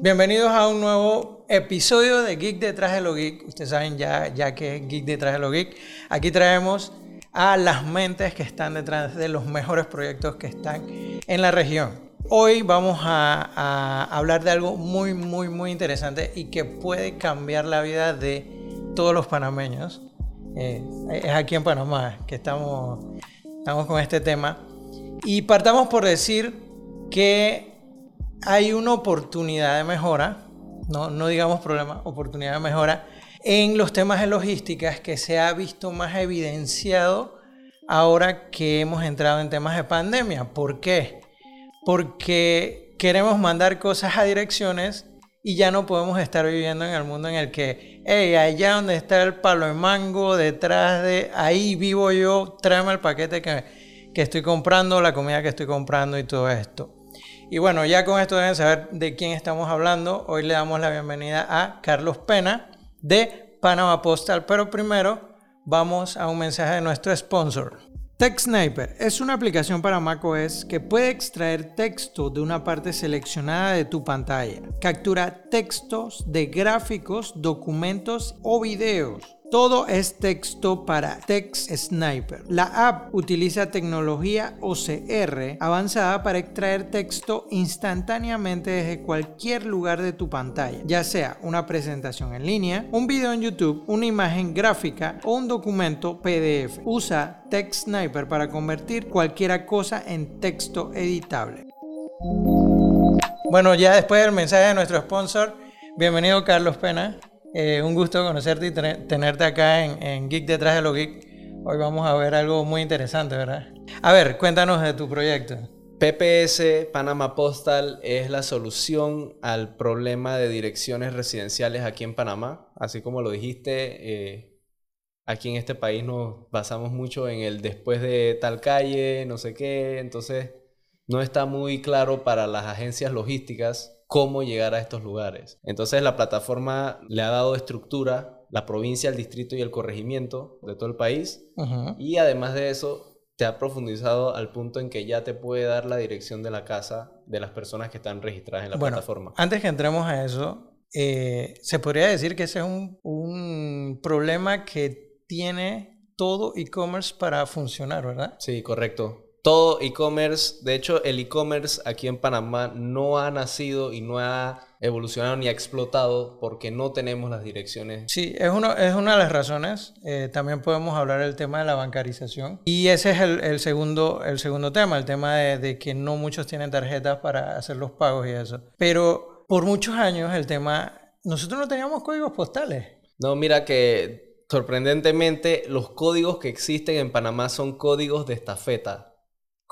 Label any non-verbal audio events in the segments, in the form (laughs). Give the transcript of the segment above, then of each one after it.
Bienvenidos a un nuevo episodio de Geek detrás de lo geek. Ustedes saben ya, ya que es Geek detrás de lo geek. Aquí traemos a las mentes que están detrás de los mejores proyectos que están en la región. Hoy vamos a, hablar de algo muy, muy, muy interesante y que puede cambiar la vida de todos los panameños. Eh, es aquí en Panamá que estamos, estamos con este tema. Y partamos por decir que hay una oportunidad de mejora, no, no digamos problema, oportunidad de mejora en los temas de logísticas que se ha visto más evidenciado ahora que hemos entrado en temas de pandemia. ¿Por qué? porque queremos mandar cosas a direcciones y ya no podemos estar viviendo en el mundo en el que, hey, allá donde está el palo de mango, detrás de ahí vivo yo, tráeme el paquete que, que estoy comprando, la comida que estoy comprando y todo esto. Y bueno, ya con esto deben saber de quién estamos hablando. Hoy le damos la bienvenida a Carlos Pena de Panama Postal, pero primero vamos a un mensaje de nuestro sponsor. TextSniper es una aplicación para macOS que puede extraer texto de una parte seleccionada de tu pantalla. Captura textos de gráficos, documentos o videos todo es texto para Text Sniper. La app utiliza tecnología OCR avanzada para extraer texto instantáneamente desde cualquier lugar de tu pantalla, ya sea una presentación en línea, un video en YouTube, una imagen gráfica o un documento PDF. Usa Text Sniper para convertir cualquier cosa en texto editable. Bueno, ya después del mensaje de nuestro sponsor, bienvenido Carlos Pena. Eh, un gusto conocerte y tenerte acá en, Geek Detrás de lo Geek. Hoy vamos a ver algo muy interesante, ¿verdad? A ver, cuéntanos de tu proyecto. PPS Panama Postal es la solución al problema de direcciones residenciales aquí en Panamá. Así como lo dijiste, eh, aquí en este país nos basamos mucho en el después de tal calle, no sé qué. Entonces, no está muy claro para las agencias logísticas cómo llegar a estos lugares. Entonces la plataforma le ha dado estructura, la provincia, el distrito y el corregimiento de todo el país. Y además de eso, te ha profundizado al punto en que ya te puede dar la dirección de la casa de las personas que están registradas en la bueno, plataforma. Antes que entremos a eso, eh, se podría decir que ese es un, un problema que tiene todo e-commerce para funcionar, ¿verdad? Sí, correcto todo e-commerce, de hecho el e-commerce aquí en Panamá no ha nacido y no ha evolucionado ni ha explotado porque no tenemos las direcciones. Sí, es, uno, es una de las razones. Eh, también podemos hablar del tema de la bancarización. Y ese es el, segundo, el segundo tema, el tema de, de, que no muchos tienen tarjetas para hacer los pagos y eso. Pero por muchos años el tema, nosotros no teníamos códigos postales. No, mira que sorprendentemente los códigos que existen en Panamá son códigos de estafeta.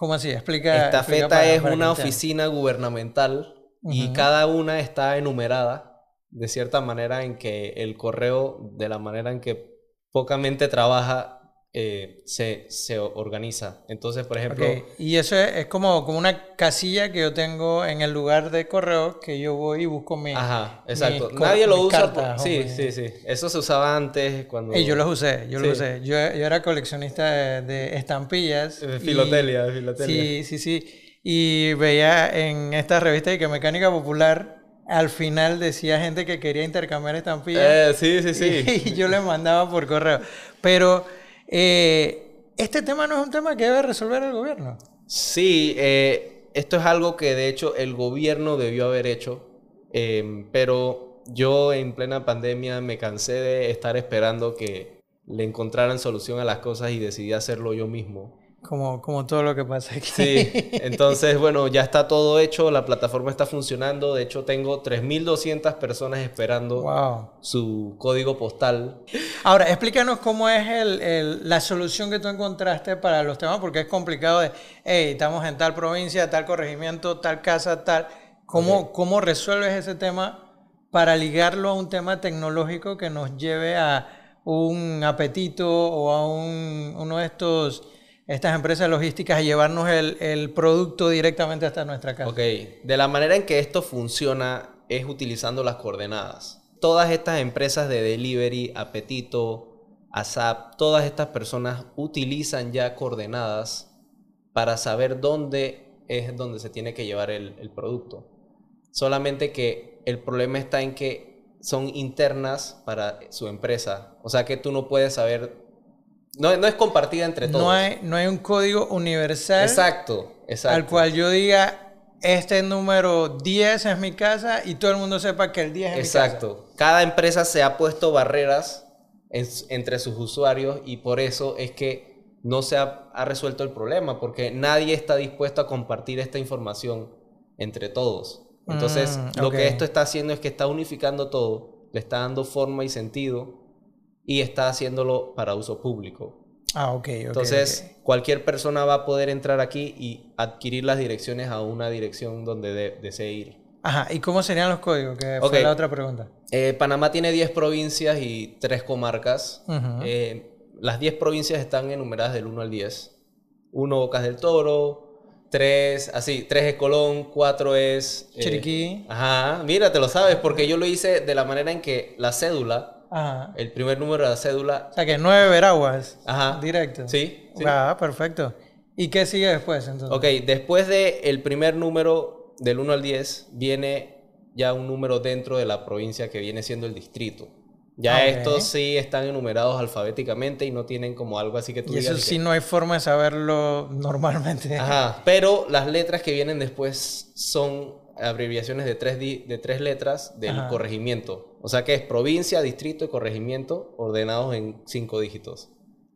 ¿Cómo así? Explica. Esta feta es una oficina gubernamental y cada una está enumerada de cierta manera en que el correo, de la manera en que pocamente trabaja, eh, se, se, organiza. Entonces, por ejemplo... Y eso es, como, como una casilla que yo tengo en el lugar de correo que yo voy y busco mi... Ajá, exacto. Nadie lo usa. sí, sí, sí. Eso se usaba antes cuando... Y yo los usé, yo lo usé. Yo, yo, era coleccionista de, estampillas. De filotelia, de filotelia. Sí, sí, sí. Y veía en esta revista de que Mecánica Popular al final decía gente que quería intercambiar estampillas. Eh, sí, sí, sí. (laughs) Y yo le mandaba por correo. Pero eh, este tema no es un tema que debe resolver el gobierno. Sí, eh, esto es algo que de hecho el gobierno debió haber hecho, em, pero yo en plena pandemia me cansé de estar esperando que le encontraran solución a las cosas y decidí hacerlo yo mismo. Como, como todo lo que pasa aquí. Sí, entonces, bueno, ya está todo hecho, la plataforma está funcionando. De hecho, tengo 3.200 personas esperando su código postal. Ahora, explícanos cómo es el, la solución que tú encontraste para los temas, porque es complicado de, hey, estamos en tal provincia, tal corregimiento, tal casa, tal. ¿Cómo, ¿Cómo resuelves ese tema para ligarlo a un tema tecnológico que nos lleve a un apetito o a un, uno de estos estas empresas logísticas a llevarnos el, producto directamente hasta nuestra casa. Ok, de la manera en que esto funciona es utilizando las coordenadas. Todas estas empresas de delivery, Apetito, ASAP, todas estas personas utilizan ya coordenadas para saber dónde es donde se tiene que llevar el, producto. solamente que el problema está en que son internas para su empresa. O sea que tú no puedes saber, no, no es compartida entre todos. No hay, no hay un código universal Exacto, exacto. al cual yo diga, este número 10 es mi casa y todo el mundo sepa que el 10 es mi casa. Exacto. Cada empresa se ha puesto barreras en- entre sus usuarios y por eso es que no se ha, ha resuelto el problema, porque nadie está dispuesto a compartir esta información entre todos. Entonces, Mm, lo que esto está haciendo es que está unificando todo, le está dando forma y sentido y está haciéndolo para uso público. Ah, ok, ok. Entonces, cualquier persona va a poder entrar aquí y adquirir las direcciones a una dirección donde de- desee ir. Ajá, ¿y cómo serían los códigos? Que fue la otra pregunta. Eh, Panamá tiene 10 provincias y 3 comarcas. Eh, las 10 provincias están enumeradas del 1 al 10. 1 Bocas del Toro, 3, así, 3 es Colón, 4 es... eh, Chiriquí. Ajá, mira, te lo sabes, porque yo lo hice de la manera en que la cédula, Ajá. el primer número de la cédula... O sea que nueve veraguas. Ajá. Directo. Sí, sí. Ah, perfecto. ¿Y qué sigue después entonces? Ok, después del el primer número del 1 al 10, viene ya un número dentro de la provincia que viene siendo el distrito. Ya Ok. estos sí están enumerados alfabéticamente y no tienen como algo así que tú Y eso digas. y sí que- no hay forma de saberlo normalmente. Ajá, pero las letras que vienen después son abreviaciones de tres, di- de tres letras del Ajá. corregimiento. O sea que es provincia, distrito y corregimiento ordenados en cinco dígitos.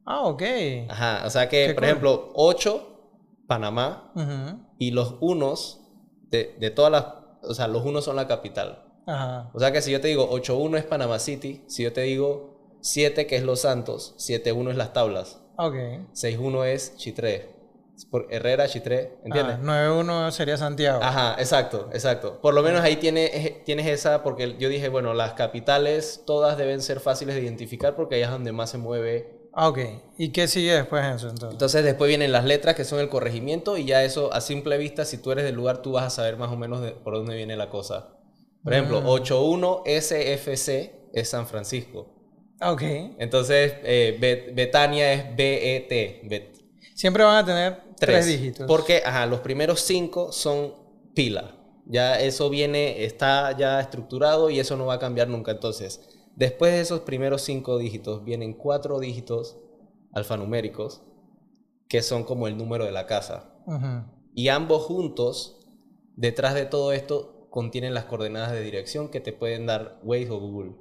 Ah, ok. Ajá, o sea que, por cool. ejemplo, 8, Panamá, Ujú. y los unos de, de todas las, o sea, los unos son la capital. Ajá. O sea que si yo te digo 8-1 es Panama City, si yo te digo 7 que es Los Santos, 7-1 es Las Tablas, Ok. 6-1 es Chitré, por Herrera, Chitré, ¿entiendes? Ah, 9-1 sería Santiago. Ajá, exacto, exacto. Por lo menos ahí tiene, eh, tienes esa, porque yo dije, bueno, las capitales todas deben ser fáciles de identificar porque ahí es donde más se mueve. Ah, ok. ¿Y qué sigue después de eso entonces? Entonces después vienen las letras que son el corregimiento y ya eso a simple vista, si tú eres del lugar, tú vas a saber más o menos de- por dónde viene la cosa. Por ejemplo, Mm. 81 SFC es San Francisco. Ah, Ok. Entonces, eh, Bet- Betania es BET. Bet Siempre van a tener tres, tres. dígitos. Porque, ajá, los primeros cinco son pila. Ya eso viene, está ya estructurado y eso no va a cambiar nunca. Entonces, después de esos primeros cinco dígitos, vienen cuatro dígitos alfanuméricos, que son como el número de la casa. Y ambos juntos, detrás de todo esto, contienen las coordenadas de dirección que te pueden dar Waze o Google.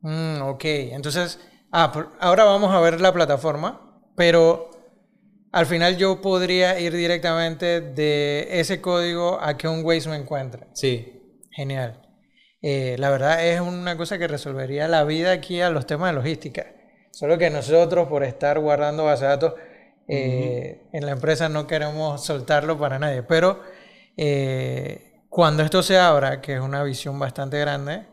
Mm, ok, entonces, ah, por- ahora vamos a ver la plataforma, pero al final yo podría ir directamente de ese código a que un Waze me encuentre. Sí, Genial. Eh, la verdad es una cosa que resolvería la vida aquí a los temas de logística. Solo que nosotros, por estar guardando base de datos eh, en la empresa, no queremos soltarlo para nadie. Pero eh, cuando esto se abra, que es una visión bastante grande,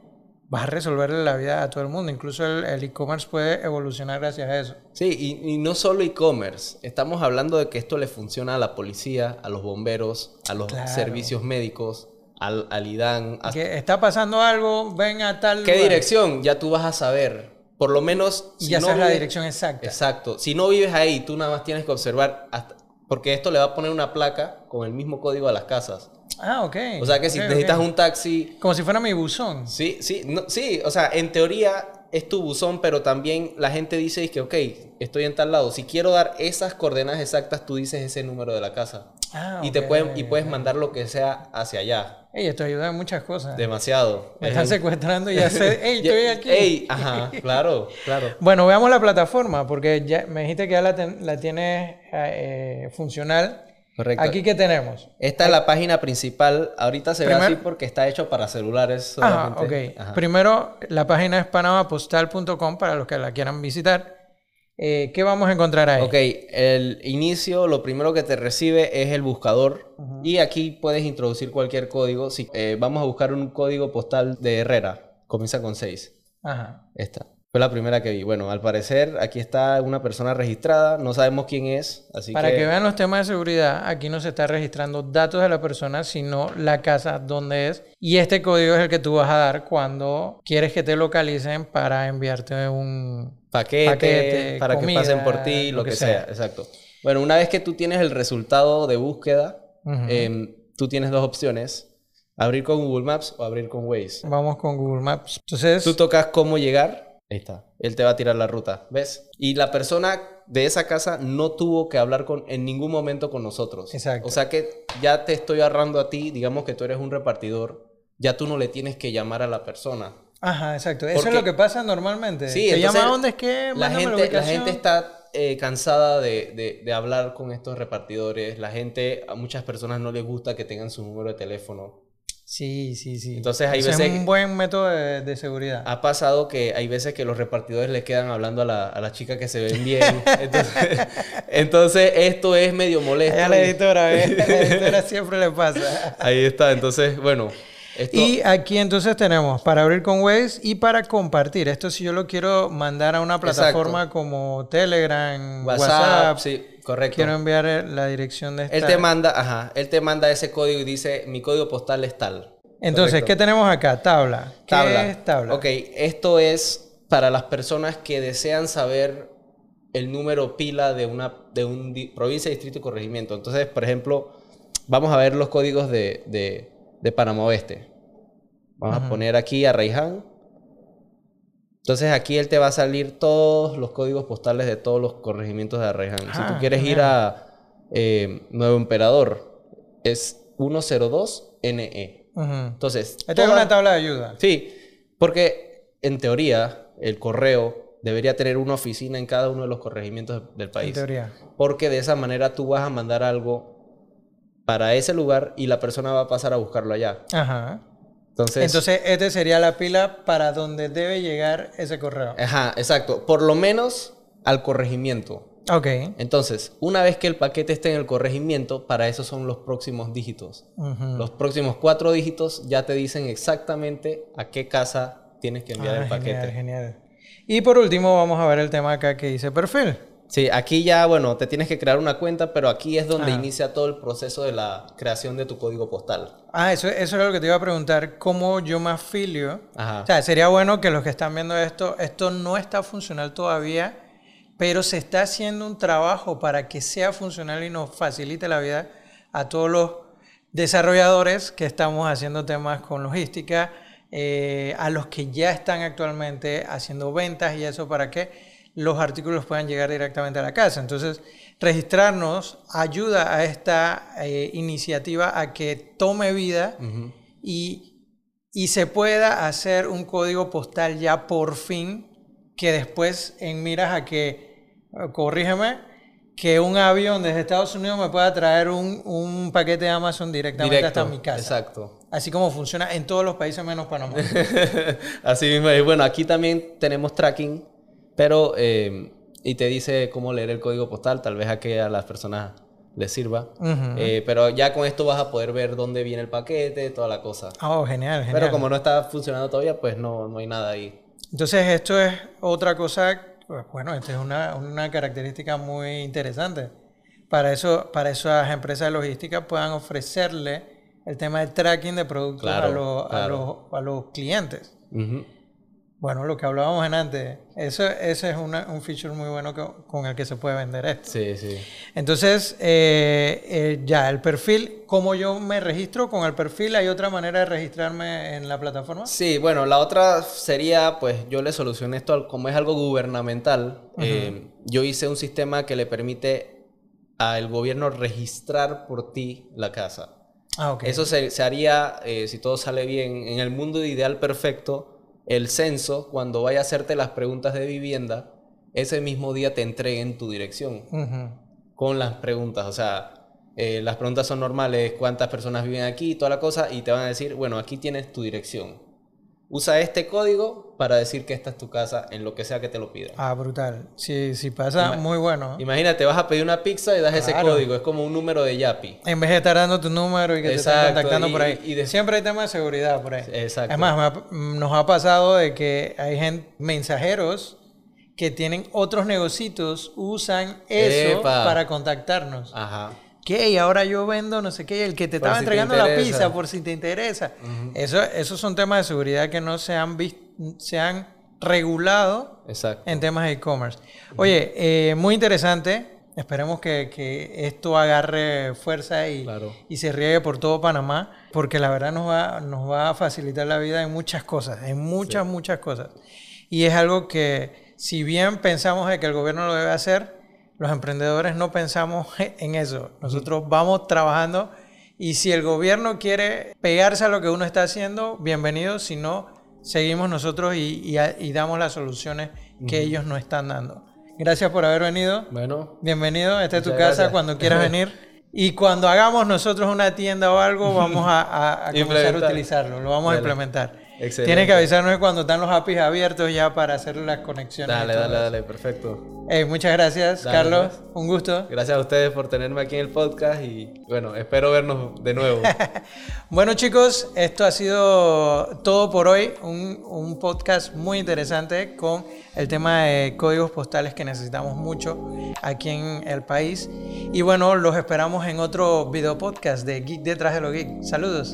va a resolverle la vida a todo el mundo. Incluso el e-commerce puede evolucionar gracias a eso. Sí, y, y no solo e-commerce. Estamos hablando de que esto le funciona a la policía, a los bomberos, a los Claro. servicios médicos, al, al IDAN. a- Que está pasando algo, ven a tal ¿Qué lugar. dirección? Ya tú vas a saber. Por lo menos... Y si ya no sabes la dirección exacta. Exacto. Si no vives ahí, tú nada más tienes que observar hasta... Porque esto le va a poner una placa con el mismo código a las casas. Ah, ok. O sea que si necesitas un taxi, Como si fuera mi buzón. Sí, sí, no, sí, o sea, en teoría es tu buzón, pero también la gente dice es que, ok, estoy en tal lado. Si quiero dar esas coordenadas exactas, tú dices ese número de la casa. Ah, y te pueden, y puedes mandar lo que sea hacia allá. Ey, esto ayuda en muchas cosas. Demasiado. Me Es están secuestrando y ya sé, (laughs) ey, estoy aquí. Ey, ajá, claro, claro. (laughs) Bueno, veamos la plataforma, porque ya me dijiste que ya la, ten- la tienes eh, funcional. Correcto. Aquí, ¿qué tenemos? Esta es la página principal. Ahorita se ve Primer- así porque está hecho para celulares Ajá, solamente. ok. Ajá. Primero, la página es panamapostal.com para los que la quieran visitar. Eh, ¿Qué vamos a encontrar ahí? Ok, el inicio, lo primero que te recibe es el buscador y aquí puedes introducir cualquier código. Si, eh, vamos a buscar un código postal de Herrera, comienza con 6. Ajá. Esta. Fue la primera que vi. Bueno, al parecer aquí está una persona registrada, no sabemos quién es, así Para que... que... vean los temas de seguridad, aquí no se está registrando datos de la persona, sino la casa donde es. Y este código es el que tú vas a dar cuando quieres que te localicen para enviarte un... paquete, paquete, para comida, que pasen por ti, lo, que, sea. Exacto. Bueno, una vez que tú tienes el resultado de búsqueda, Ujú. em, tú tienes dos opciones. ¿Abrir con Google Maps o abrir con Waze? Vamos con Google Maps. Entonces, Tú tocas cómo llegar. Ahí está. Él te va a tirar la ruta. ¿Ves? Y la persona de esa casa no tuvo que hablar con, en ningún momento con nosotros. Exacto. O sea que ya te estoy agarrando a ti, digamos que tú eres un repartidor, ya tú no le tienes que llamar a la persona. ajá, exacto. Eso es lo que pasa normalmente. Sí, Te llama a dónde es que, La gente está eh, cansada de, de- de hablar con estos repartidores. La gente, a muchas personas no les gusta que tengan su número de teléfono. Sí, sí, sí. Entonces, hay veces es un buen método de, de seguridad. Ha pasado que hay veces que los repartidores le quedan hablando a la, a la chica que se ven bien. (laughs) Entonces, entonces, esto es medio molesto. Allá la editora, ¿ves? La editora (laughs) siempre le pasa. Ahí está. Entonces, bueno. Esto, Y aquí entonces tenemos para abrir con Waze y para compartir. Esto si yo lo quiero mandar a una plataforma como Telegram, WhatsApp, WhatsApp, sí, correcto. quiero enviar eh, la dirección de esta. Él te manda, ajá, él te manda ese código y dice, mi código postal es tal. Entonces, Correcto. ¿qué tenemos acá? Tabla. ¿Qué Tabla. es tabla? Ok, esto es para las personas que desean saber el número pila de una de un di- provincia, distrito y corregimiento. Entonces, por ejemplo, vamos a ver los códigos de, de, de Panamá Oeste. Vamos a poner aquí a Raiján. Entonces aquí él te va a salir todos los códigos postales de todos los corregimientos de Arraiján. si Ah, tú quieres ir a eh, Nuevo Emperador, es 102NE. Ujú. E. Entonces, Esta es una tabla de ayuda. Sí, porque en teoría el correo debería tener una oficina en cada uno de los corregimientos del En país. teoría. Porque de esa manera tú vas a mandar algo para ese lugar y la persona va a pasar a buscarlo allá. Ajá. Entonces, Entonces, este sería la pila para donde debe llegar ese correo. ajá, exacto. Por lo menos al corregimiento. Ok. Entonces, una vez que el paquete esté en el corregimiento, para eso son los próximos dígitos. Los próximos cuatro dígitos ya te dicen exactamente a qué casa tienes que enviar Ah, el paquete. Genial, genial. Y por último, vamos a ver el tema acá que dice perfil. Sí, aquí ya, bueno, te tienes que crear una cuenta, pero aquí es donde inicia todo el proceso de la creación de tu código postal. Ah, eso, eso era lo que te iba a preguntar. ¿Cómo yo me afilio? Ajá. O sea, sería bueno que los que están viendo esto, esto no está funcional todavía, pero se está haciendo un trabajo para que sea funcional y nos facilite la vida a todos los desarrolladores que estamos haciendo temas con logística, eh, a los que ya están actualmente haciendo ventas y eso para que los artículos puedan llegar directamente a la casa. Entonces, registrarnos ayuda a esta eh, iniciativa a que tome vida y, y se pueda hacer un código postal ya por fin que después en miras a que, eh, corrígeme, que un avión desde Estados Unidos me pueda traer un, un paquete de Amazon directamente Directo. hasta mi casa. Exacto. Así como funciona en todos los países menos Panamá. (laughs) Así mismo. Y bueno, aquí también tenemos tracking, pero eh, y te dice cómo leer el código postal, tal vez a que a las personas les sirva. Ujú. Eh, pero ya con esto vas a poder ver dónde viene el paquete, toda la cosa. Oh, genial, genial. Pero como no está funcionando todavía, pues no, no hay nada ahí. Entonces esto es otra cosa, pues, bueno, esta es una, una característica muy interesante. Para eso, para esas empresas de logística puedan ofrecerle el tema de tracking de productos Claro, a, los, a, claro. los, a los clientes. Ujú. Bueno, lo que hablábamos en antes, eso, ese es una- un feature muy bueno que- con el que se puede vender esto. Sí, sí. Entonces, eh, eh, ya, el perfil, ¿cómo yo me registro con el perfil? ¿Hay otra manera de registrarme en la plataforma? Sí, bueno, la otra sería, pues yo le solucioné esto, al- como es algo gubernamental, eh, yo hice un sistema que le permite al gobierno registrar por ti la casa. Ah, ok. Eso se, se haría, eh, si todo sale bien, en el mundo ideal perfecto, el censo, cuando vaya a hacerte las preguntas de vivienda, ese mismo día te entreguen tu dirección con las preguntas. O sea, eh, las preguntas son normales, cuántas personas viven aquí, toda la cosa, y te van a decir, bueno, aquí tienes tu dirección. Usa este código para decir que esta es tu casa en lo que sea que te lo pida. Ah, brutal. Si, si pasa, Ima- muy bueno. Imagínate, vas a pedir una pizza y das ese código, es como un número de Yapi. En vez de estar dando tu número y que te estén contactando y- por ahí. y de- Siempre hay tema de seguridad por ahí. Exacto. Es más, me ha- nos ha pasado de que hay gente, mensajeros que tienen otros negocios, usan eso Epa. para contactarnos. Ajá. Y ahora yo vendo no sé qué, el que te Por estaba si te entregando la interesa. pizza por si te interesa. eso, esos son temas de seguridad que no se han, vis- se han regulado Exacto. en temas de e-commerce. Oye, eh, muy interesante. Esperemos que, que esto agarre fuerza y, Claro. y se riegue por todo Panamá, porque la verdad nos va, nos va a facilitar la vida en muchas cosas, en muchas, muchas cosas. Y es algo que, si bien pensamos de que el gobierno lo debe hacer, los emprendedores no pensamos (laughs) en eso. Nosotros vamos trabajando y si el gobierno quiere pegarse a lo que uno está haciendo, bienvenido. Si no, seguimos nosotros y, y a- y damos las soluciones que ellos nos están dando. Gracias por haber venido. Bueno, Bienvenido, esta es tu casa gracias. cuando quieras (laughs) venir. Y cuando hagamos nosotros una tienda o algo, vamos a, a- a (laughs) comenzar a utilizarlo, lo vamos a implementar. Excelente. Tienes que avisarnos cuando están los APIs abiertos ya para hacer las conexiones. dale, dale, eso. dale, perfecto. Ey, muchas gracias, Dale, Carlos. pues. Un gusto. Gracias a ustedes por tenerme aquí en el podcast y bueno, espero vernos de nuevo. (laughs) Bueno chicos, esto ha sido todo por hoy. Un, un podcast muy interesante con el tema de códigos postales que necesitamos mucho aquí en el país. Y bueno, los esperamos en otro video podcast de Geek Detrás de lo Geek. Saludos.